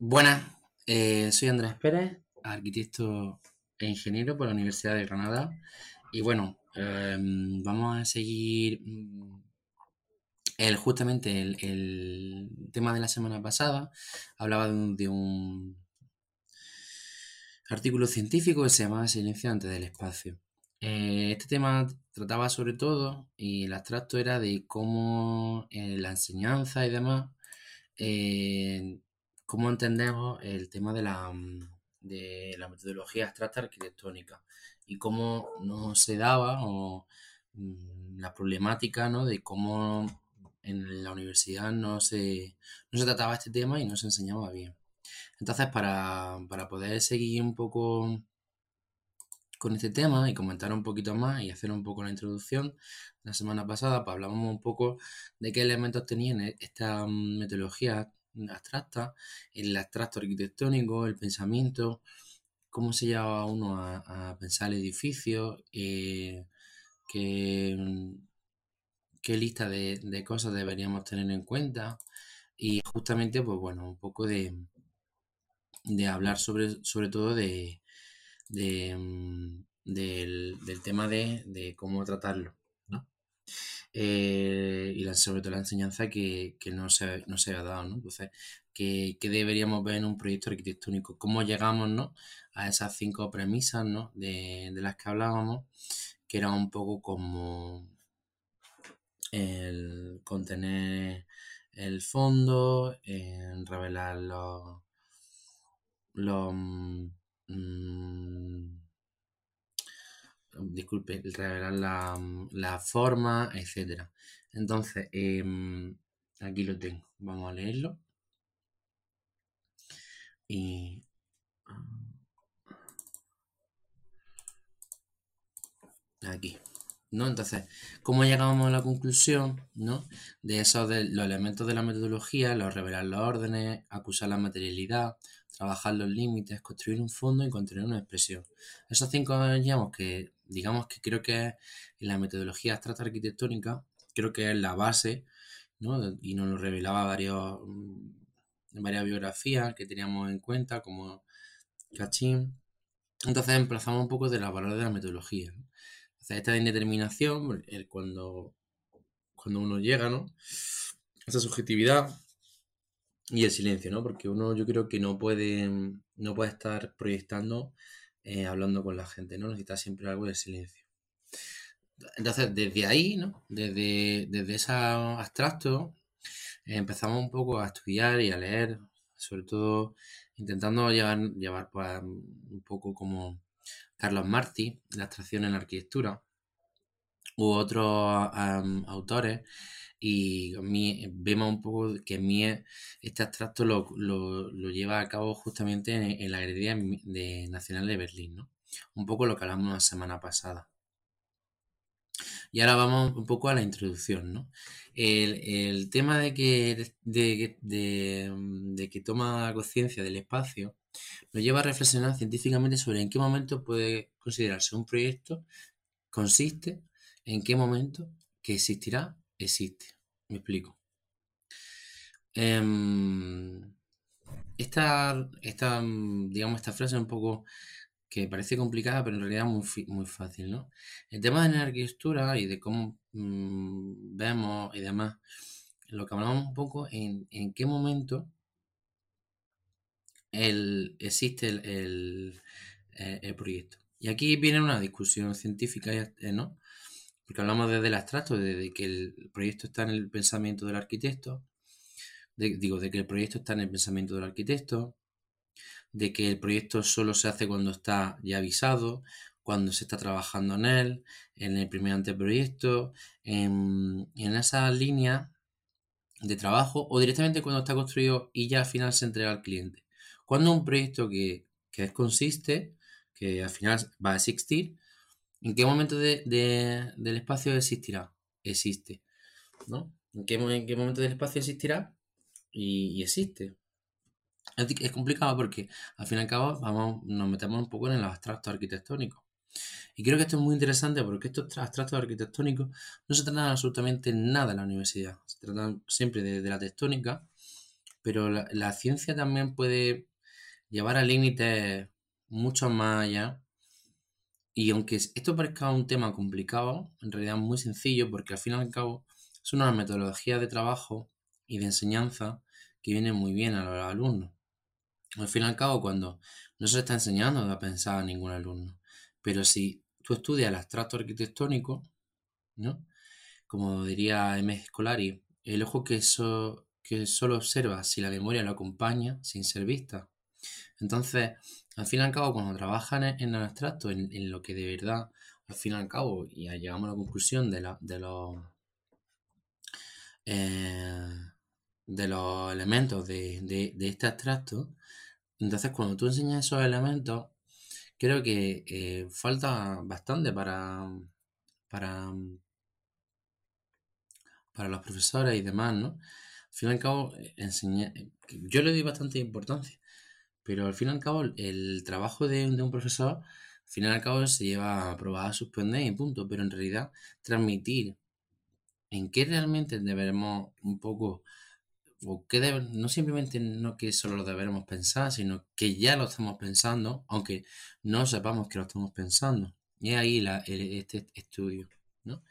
Buenas, eh, soy Andrés Pérez, arquitecto e ingeniero por la Universidad de Granada. Y bueno, em, vamos a seguir mm, el, justamente el, tema de la semana pasada. Hablaba de un, artículo científico que se llamaba Silencio antes del espacio. Eh, este tema trataba sobre todo, y el abstracto era de cómo eh, la enseñanza y demás cómo entendemos el tema de la, mm, de la metodología abstracta arquitectónica y cómo no se daba o mm, la problemática ¿no? de cómo en la universidad no se, no se trataba este tema y no se enseñaba bien. Entonces, para, para poder seguir un poco con este tema y comentar un poquito más y hacer un poco la introducción, la semana pasada pues hablábamos un poco de qué elementos tenían esta mm, metodología abstracta, el abstracto arquitectónico, el pensamiento, cómo se lleva uno a, pensar el edificio, eh, qué, lista de, cosas deberíamos tener en cuenta y justamente, pues bueno, un poco de, de hablar sobre, sobre todo de, mm, del, tema de, cómo tratarlo. Eh, y sobre todo la enseñanza que, no, se, no se ha dado, ¿no? Entonces, ¿qué, deberíamos ver en un proyecto arquitectónico? ¿Cómo llegamos, ¿no? A esas cinco premisas, ¿no? De, las que hablábamos, que era un poco como el contener el fondo, revelar los, los mm, disculpe, revelar la, la forma, etcétera. Entonces, em, aquí lo tengo. Vamos a leerlo. Y aquí. ¿no? Entonces, ¿cómo llegamos a la conclusión, ¿no? De esos de los elementos de la metodología, los revelar los órdenes, acusar la materialidad, trabajar los límites, construir un fondo y contener una expresión. Esos cinco digamos que, digamos que creo que en la metodología abstracta arquitectónica, creo que es la base, ¿no? Y nos lo revelaba varios, mm, varias biografías que teníamos en cuenta, como Cachín. Entonces emplazamos un poco de la valor de la metodología. esta indeterminación, el, cuando, cuando uno llega, ¿no? Esa subjetividad y el silencio, ¿no? Porque uno yo creo que no puede, no puede estar proyectando, eh, hablando con la gente, ¿no? Necesita siempre algo de silencio. Entonces, desde ahí, ¿no? Desde, desde ese abstracto, empezamos un poco a estudiar y a leer, sobre todo intentando llevar, llevar pues, un poco como Carlos Martí, la abstracción en la arquitectura, u otros autores y vemos un poco que mí este abstracto lo, lleva a cabo justamente en, la Galería de Nacional de Berlín, ¿no? Un poco lo que hablamos la semana pasada. Y ahora vamos un poco a la introducción, ¿no? El, tema de que, de, de que toma conciencia del espacio nos lleva a reflexionar científicamente sobre en qué momento puede considerarse un proyecto consiste, en qué momento que existirá existe. Me explico. Em, esta, esta, digamos, esta frase es un poco que parece complicada, pero en realidad muy, muy fácil, ¿no? El tema de la arquitectura y de cómo mm, vemos y demás, lo que hablamos un poco en, en qué momento el, existe el, eh, el, proyecto. Y aquí viene una discusión científica, eh, ¿no? Porque hablamos desde el abstracto, desde que el proyecto está en el pensamiento del arquitecto, digo, de que el proyecto está en el pensamiento del arquitecto, de que el proyecto solo se hace cuando está ya avisado, cuando se está trabajando en él, en el primer anteproyecto, en, en esa línea de trabajo o directamente cuando está construido y ya al final se entrega al cliente. Cuando un proyecto que, que consiste, que al final va a existir, ¿En qué momento del espacio existirá? Existe. ¿No? ¿En qué, momento del espacio existirá? Y, existe. Es, complicado porque al fin y al cabo vamos, nos metemos un poco en el abstracto arquitectónico. Y creo que esto es muy interesante porque estos abstractos arquitectónicos no se tratan absolutamente nada en la universidad. Se tratan siempre de, la tectónica pero la, ciencia también puede llevar a límites mucho más allá. Y aunque esto parezca un tema complicado, en realidad es muy sencillo porque al fin y al cabo es una metodología de trabajo y de enseñanza que viene muy bien a los alumnos. Al fin y al cabo, cuando no se está enseñando a pensar a ningún alumno, pero si tú estudias el abstracto arquitectónico, ¿no? Como diría M. Scolari, el ojo que, que solo observa si la memoria lo acompaña sin ser vista. Entonces, al fin y al cabo, cuando trabajan en, el abstracto, en, lo que de verdad, al fin y al cabo, y llegamos a la conclusión de, los eh, los elementos de, este abstracto, entonces cuando tú enseñas esos elementos, creo que eh, falta bastante para, para, para los profesores y demás, ¿no? Al fin y al cabo, enseñar, yo le doy bastante importancia, pero al fin y al cabo el trabajo de, un profesor, al fin y al cabo se lleva a probar, a suspender y punto, pero en realidad transmitir en qué realmente deberemos un poco, o qué no simplemente no que solo lo deberemos pensar, sino que ya lo estamos pensando, aunque no sepamos que lo estamos pensando. Y ahí la, este estudio. ¿No?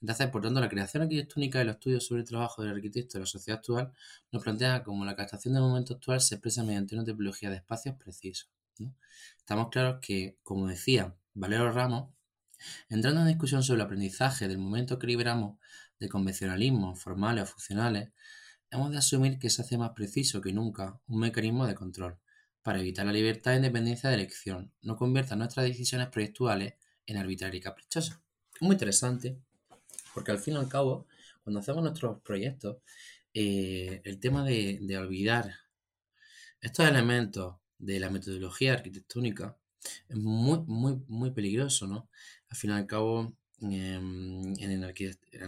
Entonces, por tanto, la creación arquitectónica y los estudios sobre el trabajo del arquitecto en la sociedad actual nos plantea como la captación del momento actual se expresa mediante una tipología de espacios precisos. Estamos claros que, como decía Valero Ramos, entrando en discusión sobre el aprendizaje del momento que liberamos de convencionalismos formales o funcionales, hemos de asumir que se hace más preciso que nunca un mecanismo de control para evitar la libertad e independencia de elección, no convierta nuestras decisiones proyectuales en arbitrarias y caprichosas. Muy interesante, porque al fin y al cabo, cuando hacemos nuestros proyectos, eh, el tema de, de olvidar estos elementos de la metodología arquitectónica es muy, muy, muy peligroso, ¿no? Al fin y al cabo, em, en,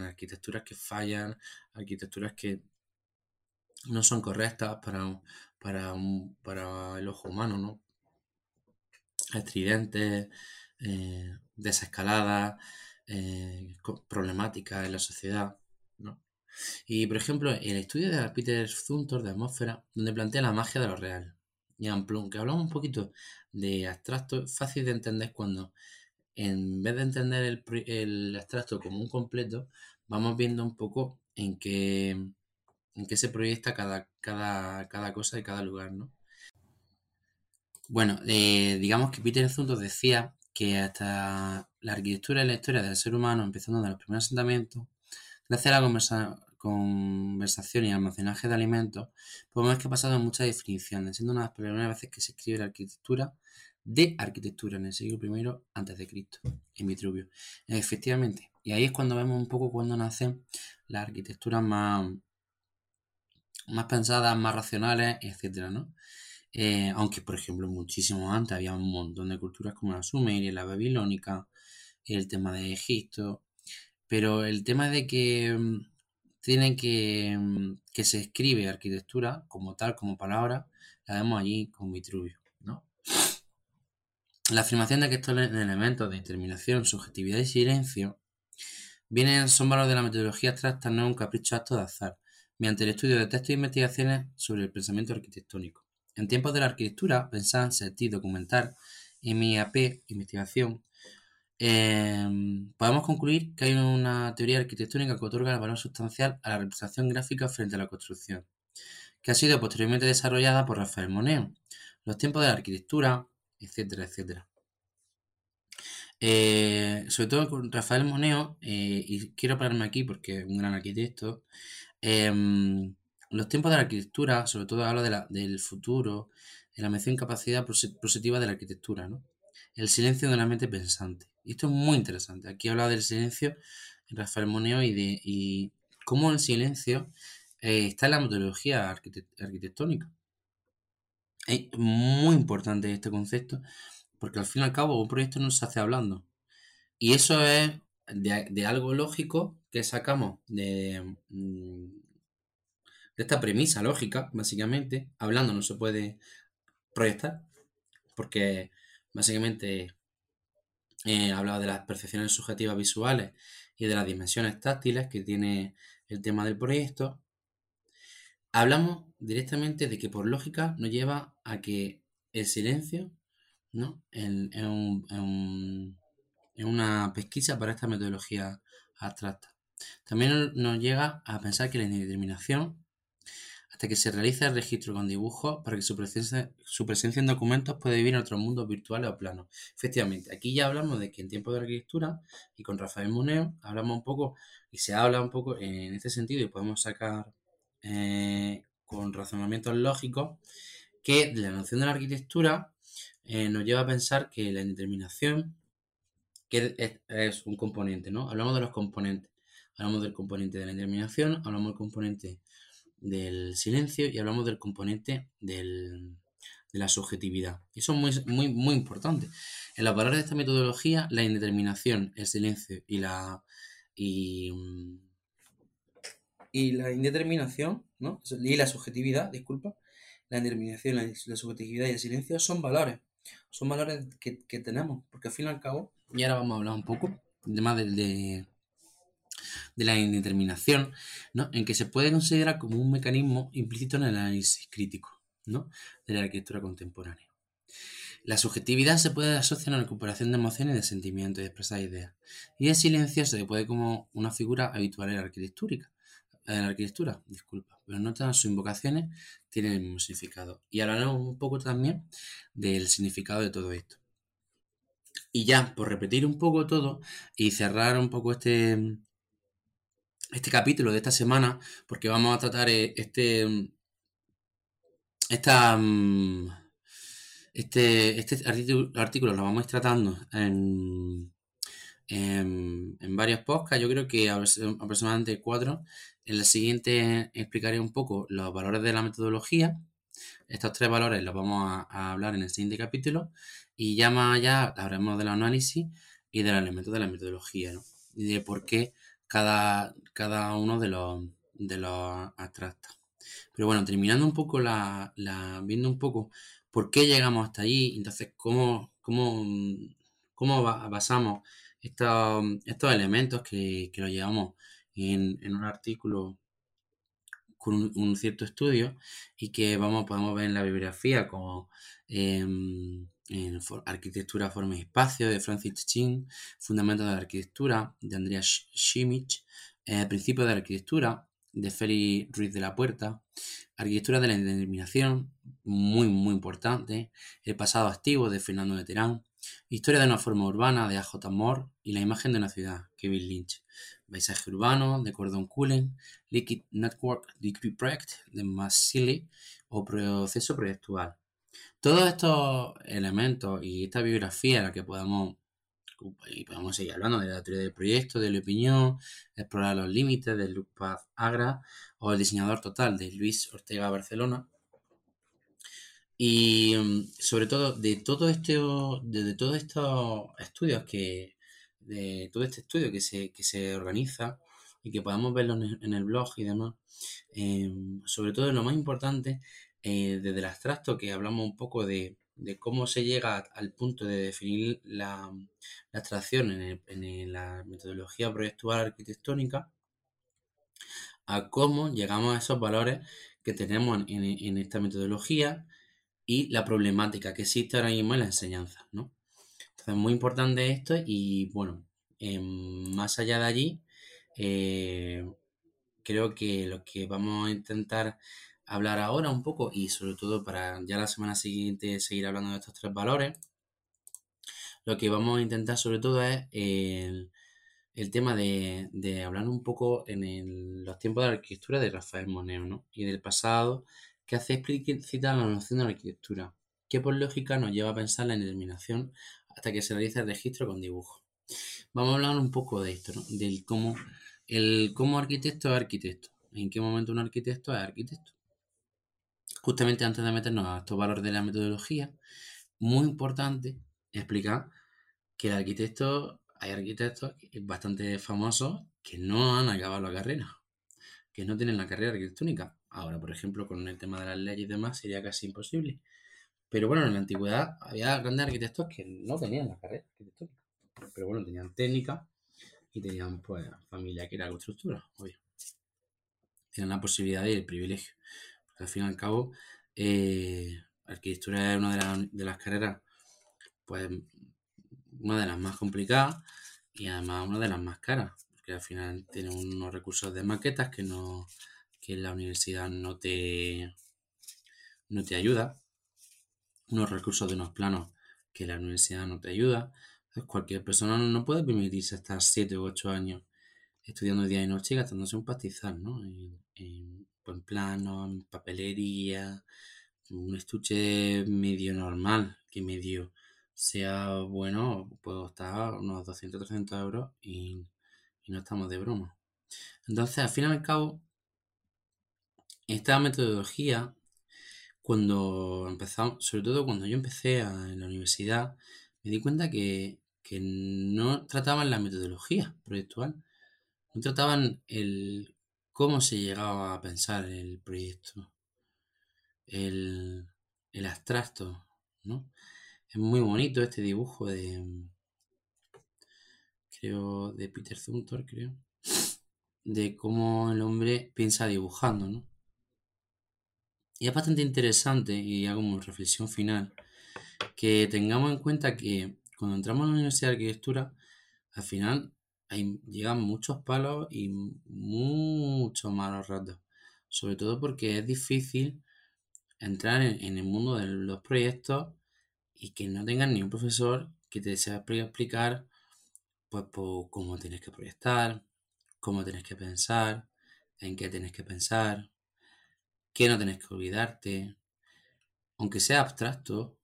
arquitecturas que fallan, arquitecturas que no son correctas para, para, para el ojo humano, ¿no? Estridentes, eh, desescaladas, eh, problemáticas en la sociedad, ¿no? Y, por ejemplo, el estudio de Peter Zumthor de atmósfera, donde plantea la magia de lo real. Y aunque hablamos un poquito de abstracto, fácil de entender cuando en vez de entender el, el abstracto como un completo, vamos viendo un poco en qué, en qué se proyecta cada, cada, cada cosa de cada lugar, ¿no? Bueno, eh, digamos que Peter Zumthor decía que hasta la arquitectura y la historia del ser humano, empezando de los primeros asentamientos, gracias a la conversación y almacenaje de alimentos, podemos ver que ha pasado muchas definiciones, siendo una de las primeras veces que se escribe la arquitectura de arquitectura en el siglo I antes de Cristo, en Vitruvio. Efectivamente, y ahí es cuando vemos un poco cuando nacen las arquitecturas más, más pensadas, más racionales, etcétera, ¿no? Eh, aunque, por ejemplo, muchísimo antes había un montón de culturas como la sumeria, la babilónica, el tema de Egipto, pero el tema de que mm, tienen que, mm, que se escribe arquitectura como tal, como palabra, la vemos allí con Vitruvio. La afirmación de que estos elementos de determinación, subjetividad y silencio vienen son valores de la metodología abstracta, no es un capricho acto de azar, mediante el estudio de textos e investigaciones sobre el pensamiento arquitectónico. En tiempos de la arquitectura, pensar, sentir, documentar, MIAP, investigación, em, podemos concluir que hay una teoría arquitectónica que otorga el valor sustancial a la representación gráfica frente a la construcción, que ha sido posteriormente desarrollada por Rafael Moneo. Los tiempos de la arquitectura, etcétera, etcétera. Eh, sobre todo con Rafael Moneo, eh, y quiero pararme aquí porque es un gran arquitecto, em, los tiempos de la arquitectura, sobre todo habla de la, del futuro, de la mención capacidad positiva de la arquitectura, ¿no? El silencio de la mente pensante. Esto es muy interesante. Aquí habla del silencio en Rafael Moneo y de y cómo el silencio eh, está en la metodología arquitectónica. Es muy importante este concepto porque al fin y al cabo un proyecto no se hace hablando. Y eso es de, algo lógico que sacamos de, mm, de esta premisa lógica, básicamente. Hablando no se puede proyectar porque básicamente eh, hablaba de las percepciones subjetivas visuales y de las dimensiones táctiles que tiene el tema del proyecto hablamos directamente de que por lógica nos lleva a que el silencio, ¿no? En, una pesquisa para esta metodología abstracta. También nos llega a pensar que la indeterminación hasta que se realiza el registro con dibujos para que su presencia, su presencia en documentos puede vivir en otros mundos virtuales o planos. Efectivamente, aquí ya hablamos de que en tiempo de arquitectura y con Rafael Muneo hablamos un poco y se habla un poco en este sentido y podemos sacar eh, con razonamientos lógicos que la noción de la arquitectura eh, nos lleva a pensar que la indeterminación que es, es, un componente, ¿no? Hablamos de los componentes. Hablamos del componente de la indeterminación, hablamos del componente del silencio y hablamos del componente de la subjetividad. Eso es muy, muy, muy importante. En los valores de esta metodología, la indeterminación, el silencio y la. y, la indeterminación, ¿no? Y la subjetividad, disculpa. La indeterminación, la, subjetividad y el silencio son valores. Son valores que, tenemos, porque al fin y al cabo, y ahora vamos a hablar un poco más de de la indeterminación, ¿no? en que se puede considerar como un mecanismo implícito en el análisis crítico ¿no? de la arquitectura contemporánea. La subjetividad se puede asociar a la recuperación de emociones, de sentimientos y de expresar ideas. Y el silencio se puede como una figura habitual en la arquitectura, en la arquitectura, disculpa, pero no todas sus invocaciones tienen el mismo significado. Y hablaremos un poco también del significado de todo esto. Y ya, por repetir un poco todo y cerrar un poco este, este capítulo de esta semana, porque vamos a tratar eh, este, esta, mm, este, este artículo, lo vamos a ir tratando en, en, varios podcasts, yo creo que aproximadamente cuatro. En la siguiente explicaré un poco los valores de la metodología. Estos tres valores los vamos a, hablar en el siguiente capítulo y ya más allá hablaremos del análisis y del elemento de la metodología y de por qué cada, cada uno de los, de los abstractos. Pero bueno, terminando un poco la, viendo un poco por qué llegamos hasta allí, entonces cómo, cómo, cómo basamos estos, estos elementos que, que los llevamos en, un artículo con un, cierto estudio y que vamos, podemos ver en la bibliografía como em, en Arquitectura, Forma y Espacio de Francis Chin, Fundamentos de la Arquitectura de Andreas Schimich, eh, Principios de la Arquitectura de Félix Ruiz de la Puerta, Arquitectura de la Indeterminación, muy muy importante, El pasado activo de Fernando de Terán, Historia de una forma urbana de A.J. Moore y La imagen de una ciudad, Kevin Lynch, Paisaje urbano de Cordon Cullen, Liquid Network Degree Project de Massili o Proceso proyectual todos estos elementos y esta biografía en la que podamos, y podemos seguir hablando de la teoría del proyecto, de la opinión, explorar los límites de Luc Agra o el diseñador total de Luis Ortega Barcelona. Y mm, sobre todo de todo este, de, todos estos estudios que, de todo este estudio que se, que se organiza y que podamos verlo en el, blog y demás, eh, sobre todo lo más importante eh, desde el abstracto, que hablamos un poco de, cómo se llega al punto de definir la, abstracción en, la metodología proyectual arquitectónica, a cómo llegamos a esos valores que tenemos en, esta metodología y la problemática que existe ahora mismo en la enseñanza, ¿no? Entonces, muy importante esto y, bueno, em, más allá de allí, eh, creo que lo que vamos a intentar hablar ahora un poco y sobre todo para ya la semana siguiente seguir hablando de estos tres valores, lo que vamos a intentar sobre todo es el, tema de, hablar un poco en los tiempos de la arquitectura de Rafael Moneo ¿no? y del pasado que hace explícita la noción de la arquitectura, que por lógica nos lleva a pensar la indeterminación hasta que se realice el registro con dibujo. Vamos a hablar un poco de esto, ¿no? del cómo, el cómo arquitecto es arquitecto, en qué momento un arquitecto es arquitecto justamente antes de meternos a estos valores de la metodología, muy importante explicar que el arquitecto, hay arquitectos bastante famosos que no han acabado la carrera, que no tienen la carrera arquitectónica. Ahora, por ejemplo, con el tema de las leyes y demás, sería casi imposible. Pero bueno, en la antigüedad había grandes arquitectos que no tenían la carrera arquitectónica. Pero bueno, tenían técnica y tenían pues familia que era constructora, obvio. tienen la posibilidad y el privilegio. Al fin y al cabo, eh, arquitectura es una de, de, las carreras, pues una de las más complicadas y además una de las más caras, porque al final tiene unos recursos de maquetas que no que la universidad no te no te ayuda, unos recursos de unos planos que la universidad no te ayuda. cualquier persona no puede permitirse estar 7 u 8 años estudiando día y noche y gastándose un pastizal, ¿no? En plano, en papelería, un estuche medio normal, que medio sea bueno, puede costar unos 200, 300 euros y, no estamos de broma. Entonces, al fin y al cabo, esta metodología, cuando empezamos, sobre todo cuando yo empecé en la universidad, me di cuenta que, que no trataban la metodología proyectual, no trataban el cómo se llegaba a pensar el proyecto, el, el abstracto, ¿no? Es muy bonito este dibujo de, creo, de Peter Zumthor, creo, de cómo el hombre piensa dibujando, ¿no? Y es bastante interesante, y hago una reflexión final, que tengamos en cuenta que cuando entramos a la Universidad de Arquitectura, al final hay, llegan muchos palos y muchos malos ratos. Sobre todo porque es difícil entrar en, el mundo de los proyectos y que no tengas ni un profesor que te sepa explicar pues, cómo tienes que proyectar, cómo tienes que pensar, en qué tienes que pensar, que no tenés que olvidarte. Aunque sea abstracto,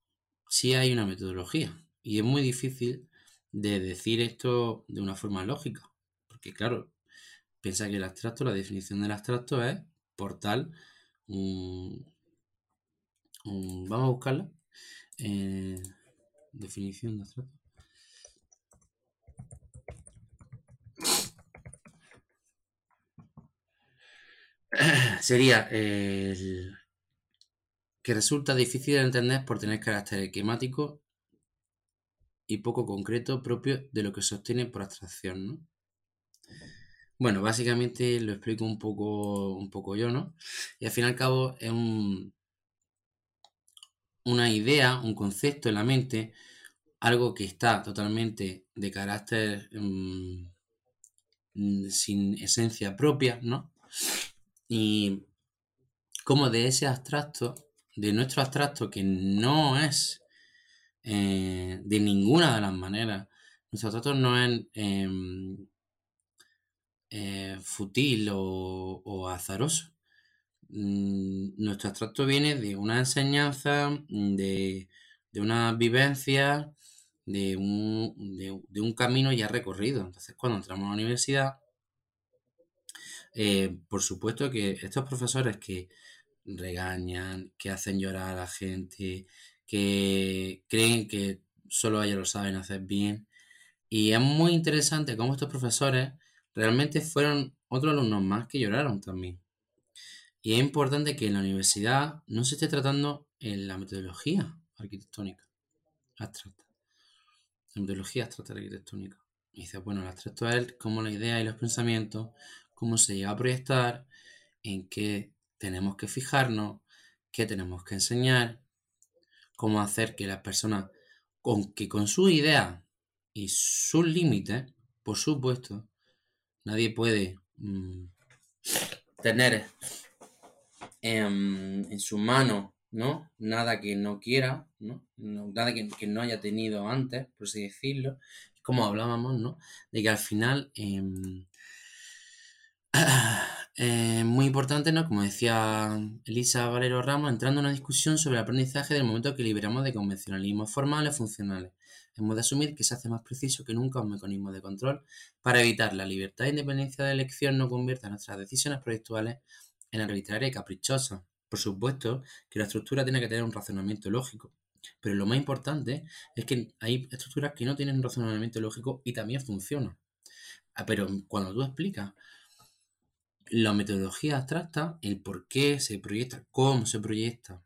sí hay una metodología. Y es muy difícil de decir esto de una forma lógica. Porque claro, piensa que el abstracto, la definición del abstracto es portal un, vamos a buscarla. Eh, definición de abstracto. sería el que resulta difícil de entender por tener carácter esquemático y poco concreto propio de lo que sostiene por abstracción, ¿no? Bueno, básicamente lo explico un poco, un poco yo, ¿no? Y al fin y al cabo es un, una idea, un concepto en la mente, algo que está totalmente de carácter mm, sin esencia propia, ¿no? Y como de ese abstracto, de nuestro abstracto que no es eh, de ninguna de las maneras, nuestro abstracto no es em, eh, futil o, azaroso. Mm, nuestro abstracto viene de una enseñanza, de, una vivencia, de un, de un camino ya recorrido. Entonces, cuando entramos a la universidad, eh, por supuesto que estos profesores que regañan, que hacen llorar a la gente, que creen que solo ellos lo saben hacer bien. Y es muy interesante cómo estos profesores realmente fueron otros alumnos más que lloraron también. Y es importante que en la universidad no se esté tratando en la metodología arquitectónica abstracta. La metodología abstracta arquitectónica. Y dice, bueno, el abstracto es como la idea y los pensamientos cómo se llega a proyectar, en qué tenemos que fijarnos, qué tenemos que enseñar, cómo hacer que las personas, con que con sus ideas y sus límites, por supuesto, nadie puede mm, tener en, su mano ¿no? Nada que no quiera, ¿no? nada que, no haya tenido antes, por así decirlo. Como hablábamos, ¿no? De que al final em, muy importante, ¿no? Como decía Elisa Valero Ramos, entrando en una discusión sobre el aprendizaje del momento que liberamos de convencionalismos formales funcionales. Hemos de asumir que se hace más preciso que nunca un mecanismo de control para evitar la libertad e independencia de elección no convierta nuestras decisiones proyectuales en arbitrarias y caprichosas. Por supuesto que la estructura tiene que tener un razonamiento lógico, pero lo más importante es que hay estructuras que no tienen un razonamiento lógico y también funcionan. Ah, pero cuando tú explicas la metodología abstracta, el por qué se proyecta, cómo se proyecta,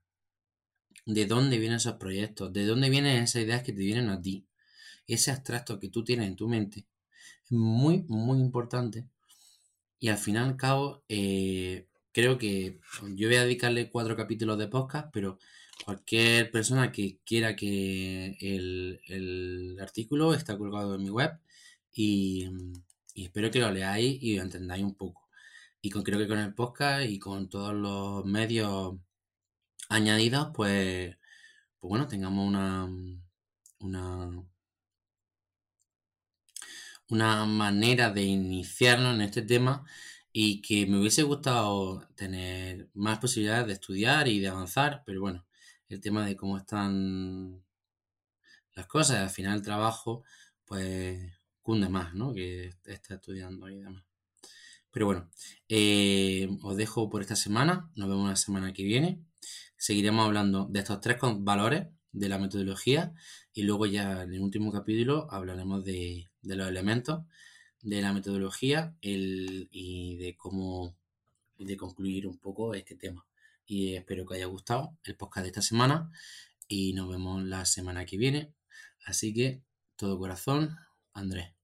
de dónde vienen esos proyectos, de dónde vienen esas ideas que te vienen a ti, ese abstracto que tú tienes en tu mente, es muy, muy importante. Y al fin y al cabo, eh, creo que yo voy a dedicarle cuatro capítulos de podcast, pero cualquier persona que quiera que el, artículo está colgado en mi web y, espero que lo leáis y lo entendáis un poco. Y con, creo que con el podcast y con todos los medios añadidos, pues, pues bueno, tengamos una, una, una manera de iniciarnos en este tema y que me hubiese gustado tener más posibilidades de estudiar y de avanzar, pero bueno, el tema de cómo están las cosas, al final el trabajo, pues cunde más, ¿no? Que está estudiando y demás. Pero bueno, eh, os dejo por esta semana, nos vemos la semana que viene. Seguiremos hablando de estos tres valores de la metodología y luego ya en el último capítulo hablaremos de, los elementos de la metodología y de cómo de concluir un poco este tema. Y espero que haya gustado el podcast de esta semana y nos vemos la semana que viene. Así que todo corazón, Andrés.